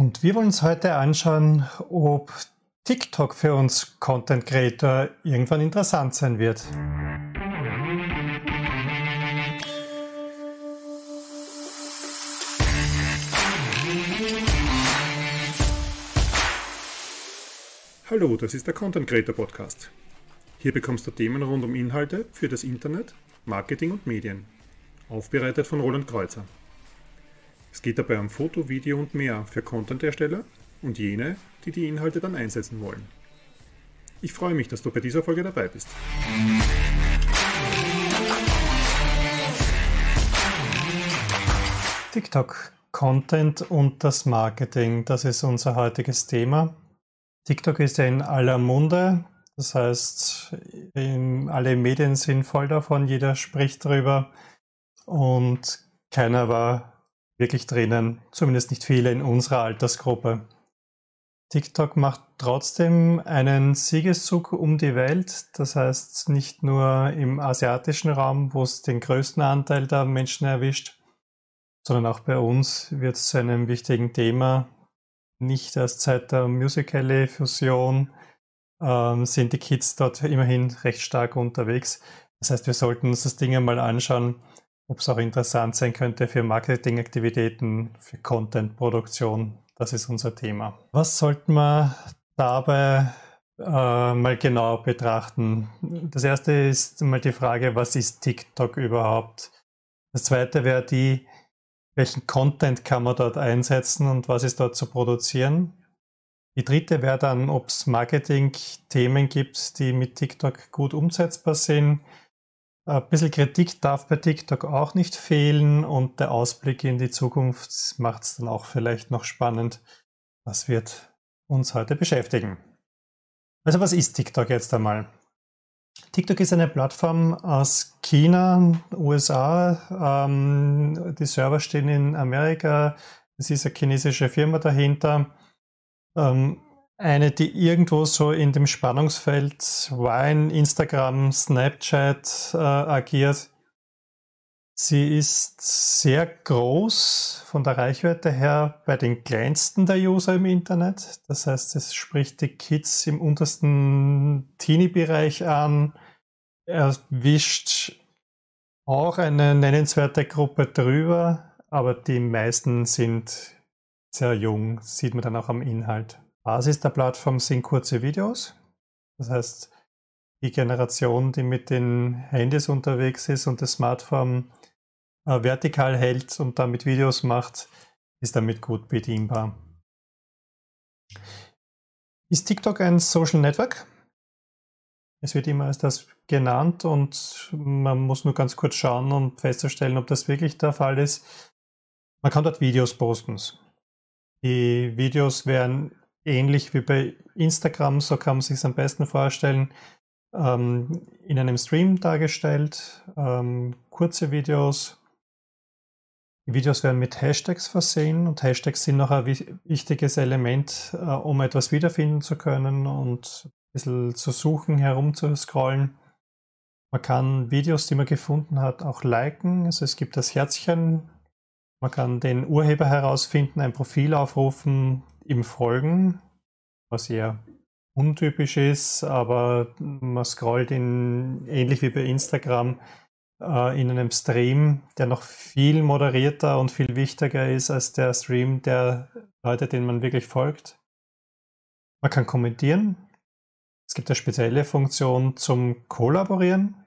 Und wir wollen uns heute anschauen, ob TikTok für uns Content Creator irgendwann interessant sein wird. Hallo, das ist der Content Creator Podcast. Hier bekommst du Themen rund um Inhalte für das Internet, Marketing und Medien. Aufbereitet von Roland Kreuzer. Es geht dabei um Foto, Video und mehr für Content-Ersteller und jene, die die Inhalte dann einsetzen wollen. Ich freue mich, dass du bei dieser Folge dabei bist. TikTok, Content und das Marketing, das ist unser heutiges Thema. TikTok ist ja in aller Munde, das heißt, alle Medien sind voll davon, jeder spricht darüber und keiner war wirklich drinnen, zumindest nicht viele in unserer Altersgruppe. TikTok macht trotzdem einen Siegeszug um die Welt, das heißt nicht nur im asiatischen Raum, wo es den größten Anteil der Menschen erwischt, sondern auch bei uns wird es zu einem wichtigen Thema. Nicht erst seit der Musical.ly-Fusion ähm, sind die Kids dort immerhin recht stark unterwegs. Das heißt, wir sollten uns das Ding einmal anschauen, ob es auch interessant sein könnte für Marketingaktivitäten, für Contentproduktion. Das ist unser Thema. Was sollten wir dabei äh, mal genau betrachten? Das erste ist mal die Frage, was ist TikTok überhaupt? Das zweite wäre die, welchen Content kann man dort einsetzen und was ist dort zu produzieren? Die dritte wäre dann, ob es Marketing-Themen gibt, die mit TikTok gut umsetzbar sind. Ein bisschen Kritik darf bei TikTok auch nicht fehlen und der Ausblick in die Zukunft macht es dann auch vielleicht noch spannend. Das wird uns heute beschäftigen. Also was ist TikTok jetzt einmal? TikTok ist eine Plattform aus China, USA. Ähm, die Server stehen in Amerika. Es ist eine chinesische Firma dahinter. Ähm, eine, die irgendwo so in dem Spannungsfeld Wine, Instagram, Snapchat äh, agiert. Sie ist sehr groß von der Reichweite her bei den kleinsten der User im Internet. Das heißt, es spricht die Kids im untersten Teenie-Bereich an, erwischt auch eine nennenswerte Gruppe drüber, aber die meisten sind sehr jung, sieht man dann auch am Inhalt. Basis der Plattform sind kurze Videos. Das heißt, die Generation, die mit den Handys unterwegs ist und das Smartphone äh, vertikal hält und damit Videos macht, ist damit gut bedienbar. Ist TikTok ein Social Network? Es wird immer als das genannt und man muss nur ganz kurz schauen, um festzustellen, ob das wirklich der Fall ist. Man kann dort Videos posten. Die Videos werden ähnlich wie bei Instagram, so kann man sich am besten vorstellen, ähm, in einem Stream dargestellt, ähm, kurze Videos. Die Videos werden mit Hashtags versehen und Hashtags sind noch ein wichtiges Element, äh, um etwas wiederfinden zu können und ein bisschen zu suchen, herumzuscrollen. Man kann Videos, die man gefunden hat, auch liken. Also es gibt das Herzchen. Man kann den Urheber herausfinden, ein Profil aufrufen, ihm folgen, was eher untypisch ist, aber man scrollt in, ähnlich wie bei Instagram äh, in einem Stream, der noch viel moderierter und viel wichtiger ist als der Stream der Leute, denen man wirklich folgt. Man kann kommentieren. Es gibt eine spezielle Funktion zum Kollaborieren.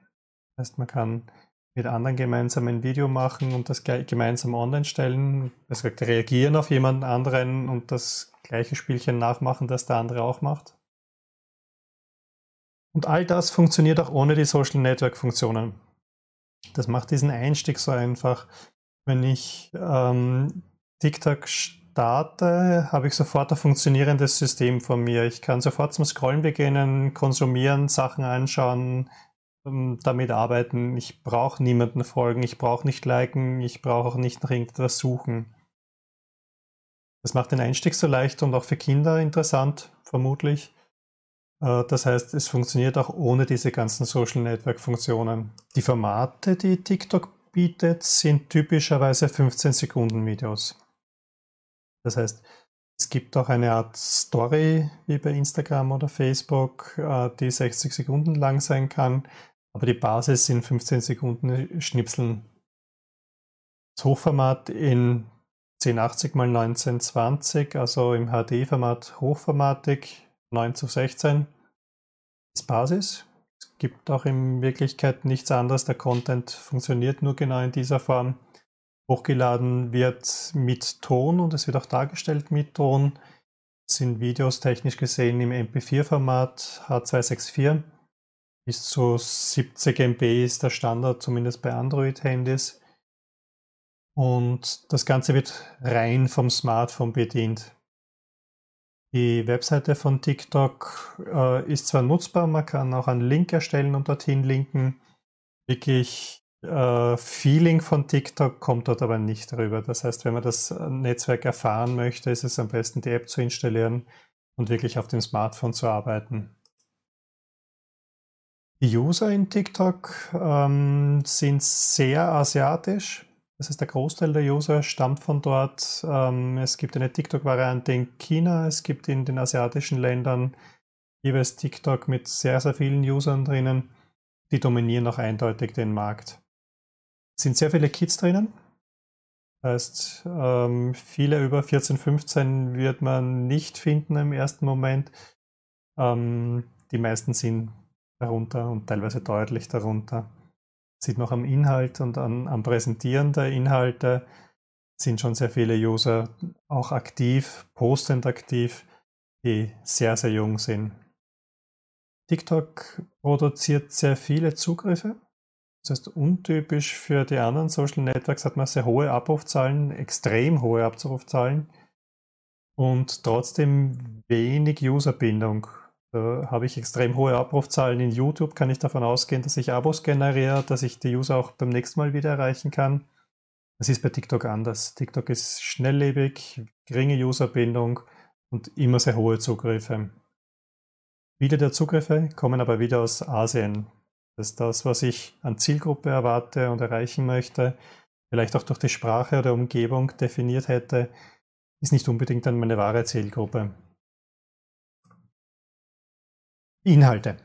Das heißt, man kann mit anderen gemeinsam ein Video machen und das gemeinsam online stellen. Das heißt, reagieren auf jemanden anderen und das gleiche Spielchen nachmachen, das der andere auch macht. Und all das funktioniert auch ohne die Social Network Funktionen. Das macht diesen Einstieg so einfach. Wenn ich ähm, TikTok starte, habe ich sofort ein funktionierendes System vor mir. Ich kann sofort zum Scrollen beginnen, konsumieren, Sachen anschauen, ähm, damit arbeiten. Ich brauche niemanden folgen, ich brauche nicht liken, ich brauche auch nicht nach irgendetwas suchen. Das macht den Einstieg so leicht und auch für Kinder interessant, vermutlich. Äh, das heißt, es funktioniert auch ohne diese ganzen Social Network Funktionen. Die Formate, die TikTok bietet, sind typischerweise 15 Sekunden Videos. Das heißt, Es gibt auch eine Art Story wie bei Instagram oder Facebook, äh, die 60 Sekunden lang sein kann, aber die Basis sind 15 Sekunden Schnipseln. Das Hochformat in 1080 x 1920, also im HD-Format hochformatig 9 zu 16 ist Basis. Es gibt auch in Wirklichkeit nichts anderes. Der Content funktioniert nur genau in dieser Form. Hochgeladen wird mit Ton und es wird auch dargestellt mit Ton. Das sind Videos technisch gesehen im MP4-Format H264. Bis zu 70 MB ist der Standard, zumindest bei Android-Handys. Und das Ganze wird rein vom Smartphone bedient. Die Webseite von TikTok äh, ist zwar nutzbar, man kann auch einen Link erstellen und dorthin linken. Wirklich äh, Feeling von TikTok kommt dort aber nicht darüber. Das heißt, wenn man das Netzwerk erfahren möchte, ist es am besten, die App zu installieren und wirklich auf dem Smartphone zu arbeiten. Die User in TikTok ähm, sind sehr asiatisch. Das heißt, der Großteil der User stammt von dort. Ähm, es gibt eine TikTok-Variante in China, es gibt in den asiatischen Ländern jeweils TikTok mit sehr, sehr vielen Usern drinnen. Die dominieren auch eindeutig den Markt. Es sind sehr viele Kids drinnen. Das heißt, ähm, viele über 14, 15 wird man nicht finden im ersten Moment. Ähm, die meisten sind darunter und teilweise deutlich darunter. Sieht noch am Inhalt und an, am Präsentieren der Inhalte sind schon sehr viele User auch aktiv, postend aktiv, die sehr, sehr jung sind. TikTok produziert sehr viele Zugriffe. Das heißt, untypisch für die anderen Social Networks hat man sehr hohe Abrufzahlen, extrem hohe Abrufzahlen und trotzdem wenig Userbindung. Da habe ich extrem hohe Abrufzahlen in YouTube, kann ich davon ausgehen, dass ich Abos generiere, dass ich die User auch beim nächsten Mal wieder erreichen kann. Das ist bei TikTok anders. TikTok ist schnelllebig, geringe Userbindung und immer sehr hohe Zugriffe. Viele der Zugriffe kommen aber wieder aus Asien. Das ist das, was ich an Zielgruppe erwarte und erreichen möchte, vielleicht auch durch die Sprache oder Umgebung definiert hätte, ist nicht unbedingt dann meine wahre Zielgruppe. Inhalte.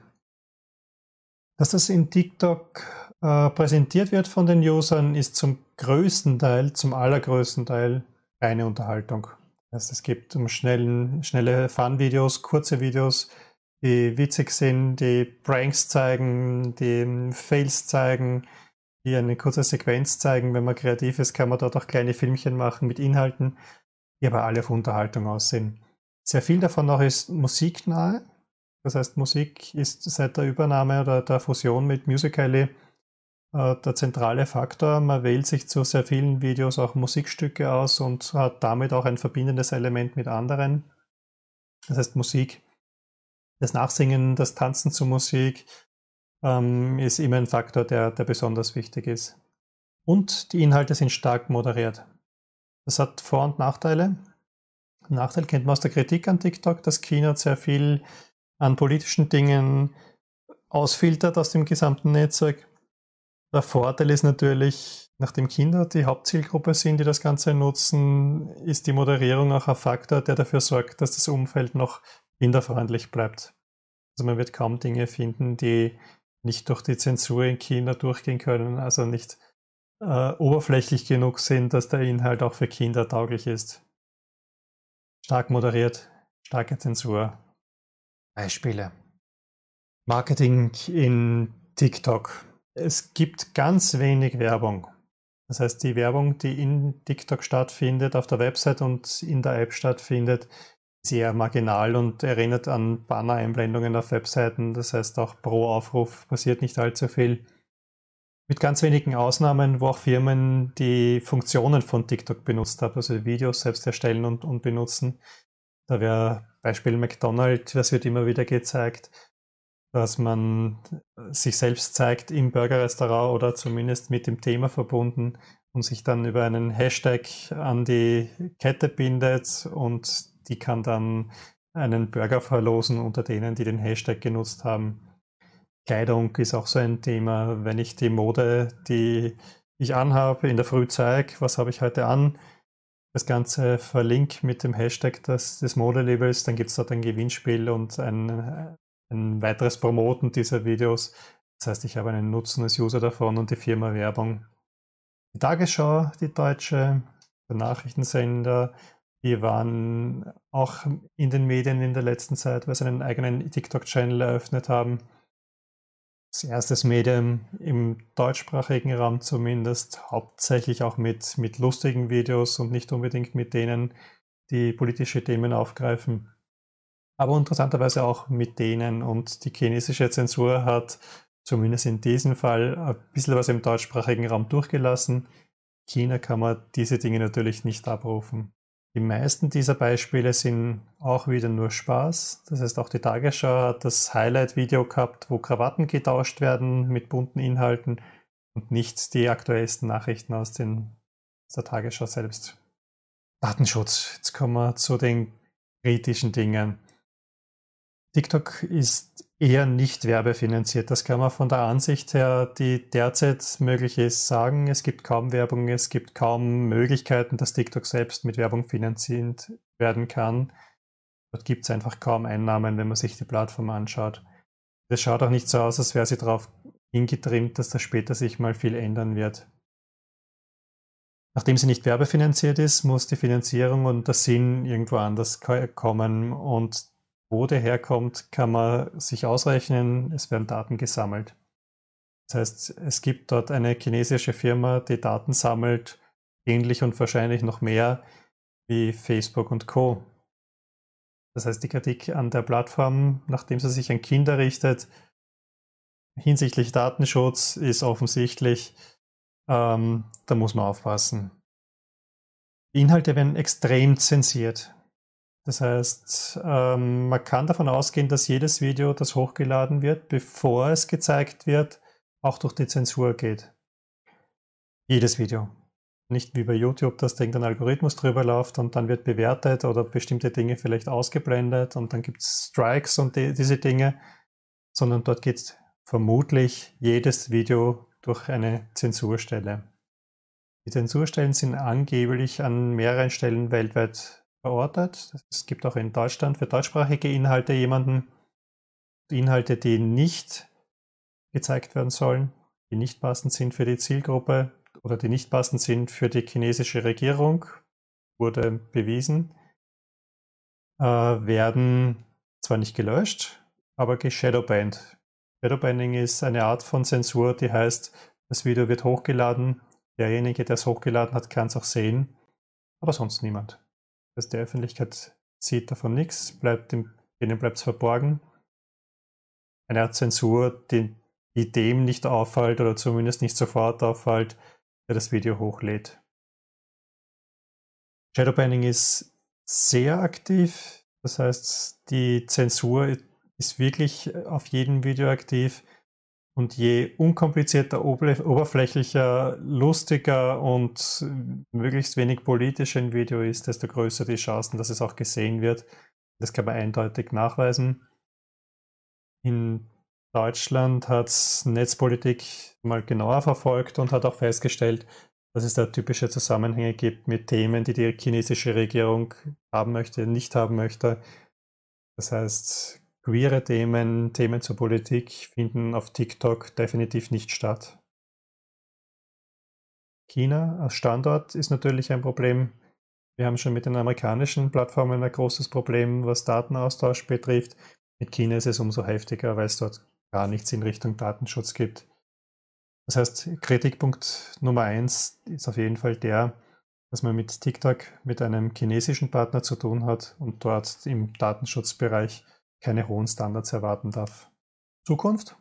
Dass das in TikTok äh, präsentiert wird von den Usern, ist zum größten Teil, zum allergrößten Teil reine Unterhaltung. Das heißt, es gibt um schnellen, schnelle Fun-Videos, kurze Videos, die witzig sind, die Pranks zeigen, die Fails zeigen, die eine kurze Sequenz zeigen. Wenn man kreativ ist, kann man dort auch kleine Filmchen machen mit Inhalten, die aber alle auf Unterhaltung aussehen. Sehr viel davon auch ist musiknahe. Das heißt, Musik ist seit der Übernahme oder der Fusion mit Musical.ly äh, der zentrale Faktor. Man wählt sich zu sehr vielen Videos auch Musikstücke aus und hat damit auch ein verbindendes Element mit anderen. Das heißt, Musik, das Nachsingen, das Tanzen zur Musik ähm, ist immer ein Faktor, der, der besonders wichtig ist. Und die Inhalte sind stark moderiert. Das hat Vor- und Nachteile. Nachteil kennt man aus der Kritik an TikTok, dass Keynote sehr viel an politischen Dingen ausfiltert aus dem gesamten Netzwerk. Der Vorteil ist natürlich, nachdem Kinder die Hauptzielgruppe sind, die das Ganze nutzen, ist die Moderierung auch ein Faktor, der dafür sorgt, dass das Umfeld noch kinderfreundlich bleibt. Also man wird kaum Dinge finden, die nicht durch die Zensur in China durchgehen können, also nicht äh, oberflächlich genug sind, dass der Inhalt auch für Kinder tauglich ist. Stark moderiert, starke Zensur, Beispiele. Marketing in TikTok. Es gibt ganz wenig Werbung. Das heißt, die Werbung, die in TikTok stattfindet, auf der Website und in der App stattfindet, ist eher marginal und erinnert an Banner-Einblendungen auf Webseiten. Das heißt, auch pro Aufruf passiert nicht allzu viel. Mit ganz wenigen Ausnahmen, wo auch Firmen die Funktionen von TikTok benutzt haben, also Videos selbst erstellen und, und benutzen. Da wäre Beispiel McDonald's, das wird immer wieder gezeigt, dass man sich selbst zeigt im Burgerrestaurant oder zumindest mit dem Thema verbunden und sich dann über einen Hashtag an die Kette bindet und die kann dann einen Burger verlosen unter denen, die den Hashtag genutzt haben. Kleidung ist auch so ein Thema. Wenn ich die Mode, die ich anhabe, in der Früh zeige, was habe ich heute an, das Ganze verlinke mit dem Hashtag des, des Modelabels, dann gibt es dort ein Gewinnspiel und ein, ein weiteres Promoten dieser Videos. Das heißt, ich habe einen Nutzen als User davon und die Firma Werbung. Die Tagesschau, die deutsche, der Nachrichtensender, die waren auch in den Medien in der letzten Zeit, weil sie einen eigenen TikTok-Channel eröffnet haben. Das erste Medium im deutschsprachigen Raum zumindest, hauptsächlich auch mit, mit lustigen Videos und nicht unbedingt mit denen, die politische Themen aufgreifen. Aber interessanterweise auch mit denen und die chinesische Zensur hat zumindest in diesem Fall ein bisschen was im deutschsprachigen Raum durchgelassen. China kann man diese Dinge natürlich nicht abrufen. Die meisten dieser Beispiele sind auch wieder nur Spaß. Das heißt, auch die Tagesschau hat das Highlight-Video gehabt, wo Krawatten getauscht werden mit bunten Inhalten und nicht die aktuellsten Nachrichten aus, den, aus der Tagesschau selbst. Datenschutz. Jetzt kommen wir zu den kritischen Dingen. TikTok ist eher nicht werbefinanziert. Das kann man von der Ansicht her, die derzeit möglich ist, sagen. Es gibt kaum Werbung, es gibt kaum Möglichkeiten, dass TikTok selbst mit Werbung finanziert werden kann. Dort gibt es einfach kaum Einnahmen, wenn man sich die Plattform anschaut. Es schaut auch nicht so aus, als wäre sie darauf hingetrimmt, dass da später sich mal viel ändern wird. Nachdem sie nicht werbefinanziert ist, muss die Finanzierung und der Sinn irgendwo anders kommen und wo der herkommt, kann man sich ausrechnen. Es werden Daten gesammelt. Das heißt, es gibt dort eine chinesische Firma, die Daten sammelt, ähnlich und wahrscheinlich noch mehr wie Facebook und Co. Das heißt, die Kritik an der Plattform, nachdem sie sich an Kinder richtet, hinsichtlich Datenschutz ist offensichtlich, ähm, da muss man aufpassen. Die Inhalte werden extrem zensiert. Das heißt, ähm, man kann davon ausgehen, dass jedes Video, das hochgeladen wird, bevor es gezeigt wird, auch durch die Zensur geht. Jedes Video. Nicht wie bei YouTube, dass irgendein Algorithmus drüber läuft und dann wird bewertet oder bestimmte Dinge vielleicht ausgeblendet und dann gibt es Strikes und die, diese Dinge, sondern dort geht vermutlich jedes Video durch eine Zensurstelle. Die Zensurstellen sind angeblich an mehreren Stellen weltweit verortet. Es gibt auch in Deutschland für deutschsprachige Inhalte jemanden, Inhalte, die nicht gezeigt werden sollen, die nicht passend sind für die Zielgruppe oder die nicht passend sind für die chinesische Regierung, wurde bewiesen, äh, werden zwar nicht gelöscht, aber geshadowbanned. Shadowbanning ist eine Art von Zensur, die heißt, das Video wird hochgeladen, derjenige, der es hochgeladen hat, kann es auch sehen, aber sonst niemand. Das der Öffentlichkeit sieht davon nichts, bleibt dem, denen bleibt es verborgen. Eine Art Zensur, die, die dem nicht auffällt oder zumindest nicht sofort auffällt, der das Video hochlädt. Shadowbanning ist sehr aktiv, das heißt, die Zensur ist wirklich auf jedem Video aktiv. Und je unkomplizierter, oberflächlicher, lustiger und möglichst wenig politisch ein Video ist, desto größer die Chancen, dass es auch gesehen wird. Das kann man eindeutig nachweisen. In Deutschland hat Netzpolitik mal genauer verfolgt und hat auch festgestellt, dass es da typische Zusammenhänge gibt mit Themen, die die chinesische Regierung haben möchte, nicht haben möchte. Das heißt, queere Themen, Themen zur Politik finden auf TikTok definitiv nicht statt. China als Standort ist natürlich ein Problem. Wir haben schon mit den amerikanischen Plattformen ein großes Problem, was Datenaustausch betrifft. Mit China ist es umso heftiger, weil es dort gar nichts in Richtung Datenschutz gibt. Das heißt, Kritikpunkt Nummer eins ist auf jeden Fall der, dass man mit TikTok mit einem chinesischen Partner zu tun hat und dort im Datenschutzbereich keine hohen Standards erwarten darf. Zukunft?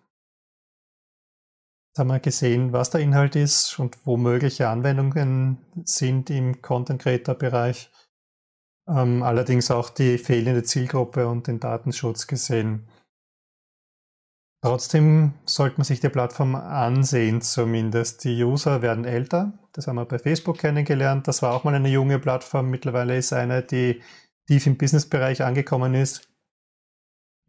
Jetzt haben wir gesehen, was der Inhalt ist und wo mögliche Anwendungen sind im Content Creator Bereich. Ähm, allerdings auch die fehlende Zielgruppe und den Datenschutz gesehen. Trotzdem sollte man sich die Plattform ansehen, zumindest. Die User werden älter. Das haben wir bei Facebook kennengelernt. Das war auch mal eine junge Plattform. Mittlerweile ist eine, die tief im Businessbereich angekommen ist.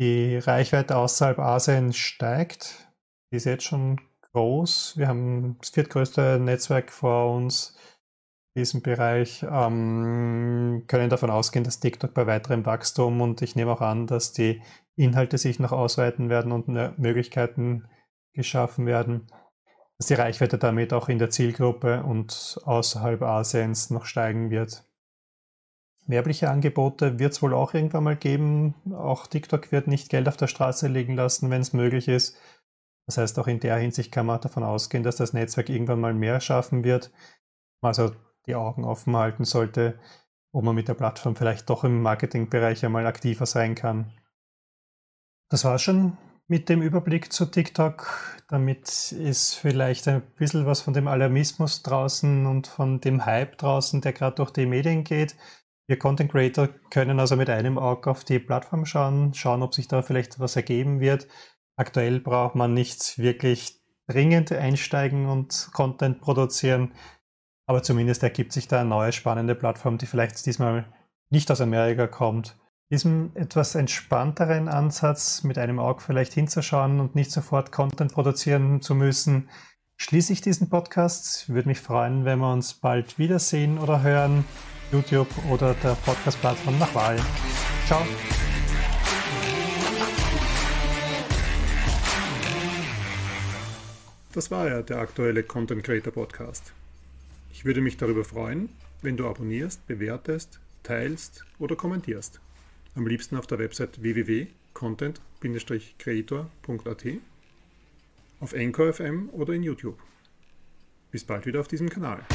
Die Reichweite außerhalb Asien steigt. Die ist jetzt schon groß. Wir haben das viertgrößte Netzwerk vor uns. diesem Bereich, ähm, können davon ausgehen, dass TikTok bei weiterem Wachstum und ich nehme auch an, dass die Inhalte sich noch ausweiten werden und Möglichkeiten geschaffen werden, dass die Reichweite damit auch in der Zielgruppe und außerhalb Asiens noch steigen wird. Werbliche Angebote wird es wohl auch irgendwann mal geben. Auch TikTok wird nicht Geld auf der Straße liegen lassen, wenn es möglich ist. Das heißt, auch in der Hinsicht kann man davon ausgehen, dass das Netzwerk irgendwann mal mehr schaffen wird. Also die Augen offen halten sollte, ob man mit der Plattform vielleicht doch im Marketingbereich einmal aktiver sein kann. Das war schon mit dem Überblick zu TikTok. Damit ist vielleicht ein bisschen was von dem Alarmismus draußen und von dem Hype draußen, der gerade durch die Medien geht. Wir Content Creator können also mit einem Auge auf die Plattform schauen, schauen, ob sich da vielleicht was ergeben wird. Aktuell braucht man nicht wirklich dringend einsteigen und Content produzieren. Aber zumindest ergibt sich da eine neue spannende Plattform, die vielleicht diesmal nicht aus Amerika kommt. Diesem etwas entspannteren Ansatz, mit einem Auge vielleicht hinzuschauen und nicht sofort Content produzieren zu müssen, schließe ich diesen Podcast. Würde mich freuen, wenn wir uns bald wiedersehen oder hören. YouTube oder der Podcast-Plattform nach Wahl. Ciao. Das war ja der aktuelle Content Creator Podcast. Ich würde mich darüber freuen, wenn du abonnierst, bewertest, teilst oder kommentierst. Am liebsten auf der Website www.content-creator.at, auf Anchor oder in YouTube. Bis bald wieder auf diesem Kanal.